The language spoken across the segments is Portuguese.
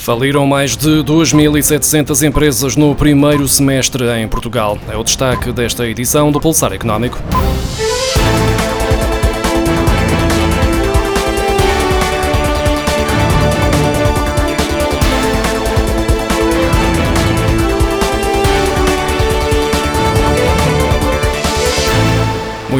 Faliram mais de 2.700 empresas no primeiro semestre em Portugal. É o destaque desta edição do Pulsar Económico.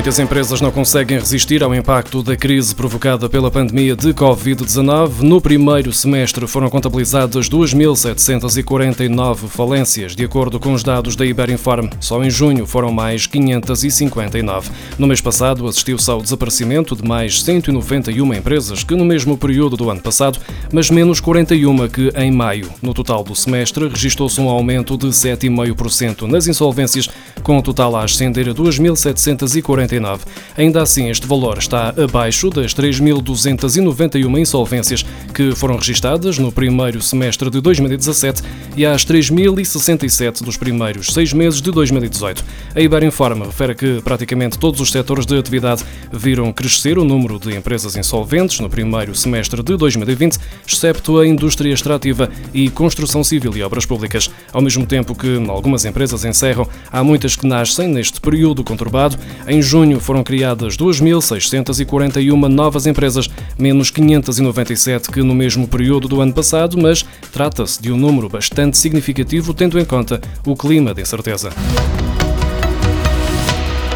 Muitas empresas não conseguem resistir ao impacto da crise provocada pela pandemia de Covid-19. No primeiro semestre foram contabilizadas 2.749 falências, de acordo com os dados da Iberinform. Só em junho foram mais 559. No mês passado, assistiu-se ao desaparecimento de mais 191 empresas que no mesmo período do ano passado, mas menos 41 que em maio. No total do semestre, registrou-se um aumento de 7,5% nas insolvências, com o total a ascender a 2.740 49. Ainda assim, este valor está abaixo das 3.291 insolvências que foram registadas no primeiro semestre de 2017 e às 3.067 dos primeiros seis meses de 2018. A Iberinforma refere que praticamente todos os setores de atividade viram crescer o número de empresas insolventes no primeiro semestre de 2020, excepto a indústria extrativa e construção civil e obras públicas. Ao mesmo tempo que algumas empresas encerram, há muitas que nascem neste período conturbado. Em junho foram criadas 2.641 novas empresas, menos 597 que no mesmo período do ano passado, mas trata-se de um número bastante significativo tendo em conta o clima de incerteza.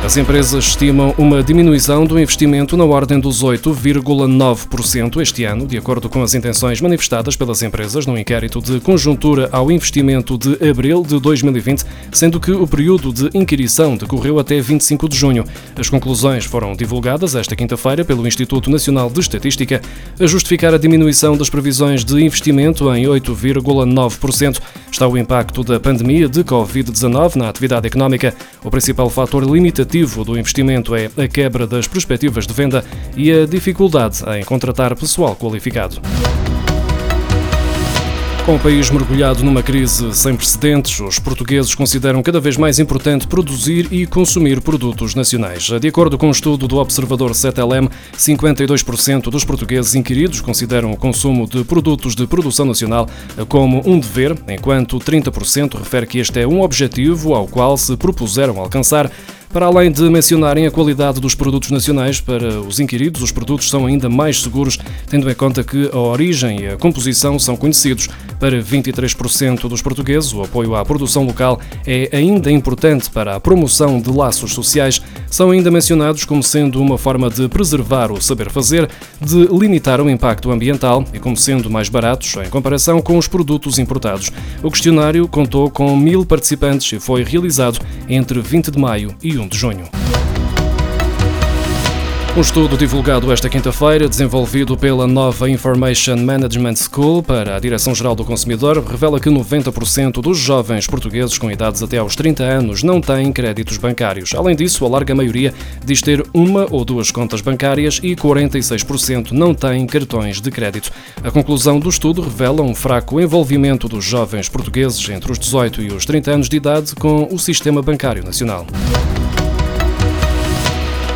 As empresas estimam uma diminuição do investimento na ordem dos 8,9% este ano, de acordo com as intenções manifestadas pelas empresas no inquérito de conjuntura ao investimento de abril de 2020, sendo que o período de inquirição decorreu até 25 de junho. As conclusões foram divulgadas esta quinta-feira pelo Instituto Nacional de Estatística, a justificar a diminuição das previsões de investimento em 8,9%. Está o impacto da pandemia de Covid-19 na atividade económica, o principal fator limitativo objetivo do investimento é a quebra das perspectivas de venda e a dificuldade em contratar pessoal qualificado. Com o país mergulhado numa crise sem precedentes, os portugueses consideram cada vez mais importante produzir e consumir produtos nacionais. De acordo com um estudo do Observador 7LM, 52% dos portugueses inquiridos consideram o consumo de produtos de produção nacional como um dever, enquanto 30% refere que este é um objetivo ao qual se propuseram alcançar. Para além de mencionarem a qualidade dos produtos nacionais, para os inquiridos, os produtos são ainda mais seguros, tendo em conta que a origem e a composição são conhecidos. Para 23% dos portugueses, o apoio à produção local é ainda importante para a promoção de laços sociais. São ainda mencionados como sendo uma forma de preservar o saber fazer, de limitar o impacto ambiental e como sendo mais baratos em comparação com os produtos importados. O questionário contou com mil participantes e foi realizado entre 20 de maio e 1 de junho. Um estudo divulgado esta quinta-feira, desenvolvido pela nova Information Management School para a Direção-Geral do Consumidor, revela que 90% dos jovens portugueses com idades até aos 30 anos não têm créditos bancários. Além disso, a larga maioria diz ter uma ou duas contas bancárias e 46% não têm cartões de crédito. A conclusão do estudo revela um fraco envolvimento dos jovens portugueses entre os 18 e os 30 anos de idade com o sistema bancário nacional.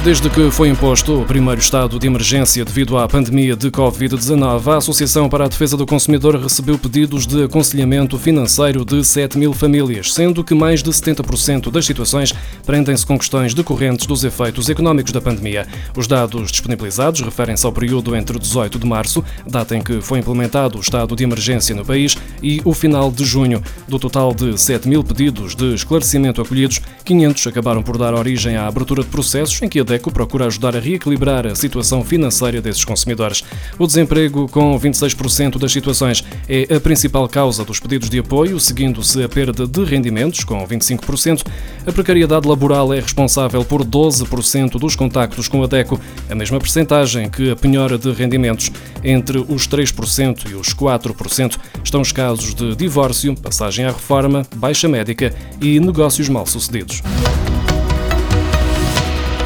Desde que foi imposto o primeiro estado de emergência devido à pandemia de Covid-19, a Associação para a Defesa do Consumidor recebeu pedidos de aconselhamento financeiro de 7 mil famílias, sendo que mais de 70% das situações prendem-se com questões decorrentes dos efeitos económicos da pandemia. Os dados disponibilizados referem-se ao período entre 18 de março, data em que foi implementado o estado de emergência no país, e o final de junho. Do total de 7 mil pedidos de esclarecimento acolhidos, 500 acabaram por dar origem à abertura de processos em que a DECO procura ajudar a reequilibrar a situação financeira desses consumidores. O desemprego, com 26% das situações, é a principal causa dos pedidos de apoio, seguindo-se a perda de rendimentos, com 25%. A precariedade laboral é responsável por 12% dos contactos com a DECO, a mesma percentagem que a penhora de rendimentos. Entre os 3% e os 4% estão os casos de divórcio, passagem à reforma, baixa médica e negócios mal sucedidos.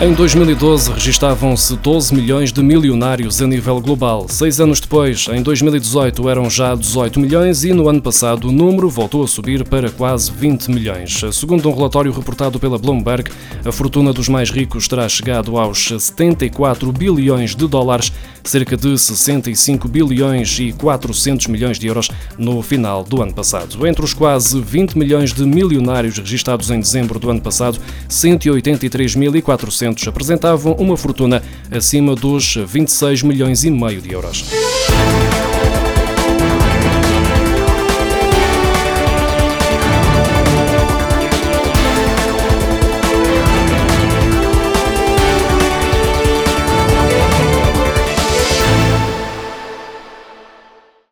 Em 2012, registavam-se 12 milhões de milionários a nível global. Seis anos depois, em 2018, eram já 18 milhões e no ano passado o número voltou a subir para quase 20 milhões. Segundo um relatório reportado pela Bloomberg, a fortuna dos mais ricos terá chegado aos 74 bilhões de dólares, cerca de 65 bilhões e 400 milhões de euros no final do ano passado. Entre os quase 20 milhões de milionários registados em dezembro do ano passado, 183.400 apresentavam uma fortuna acima dos 26 milhões e meio de euros.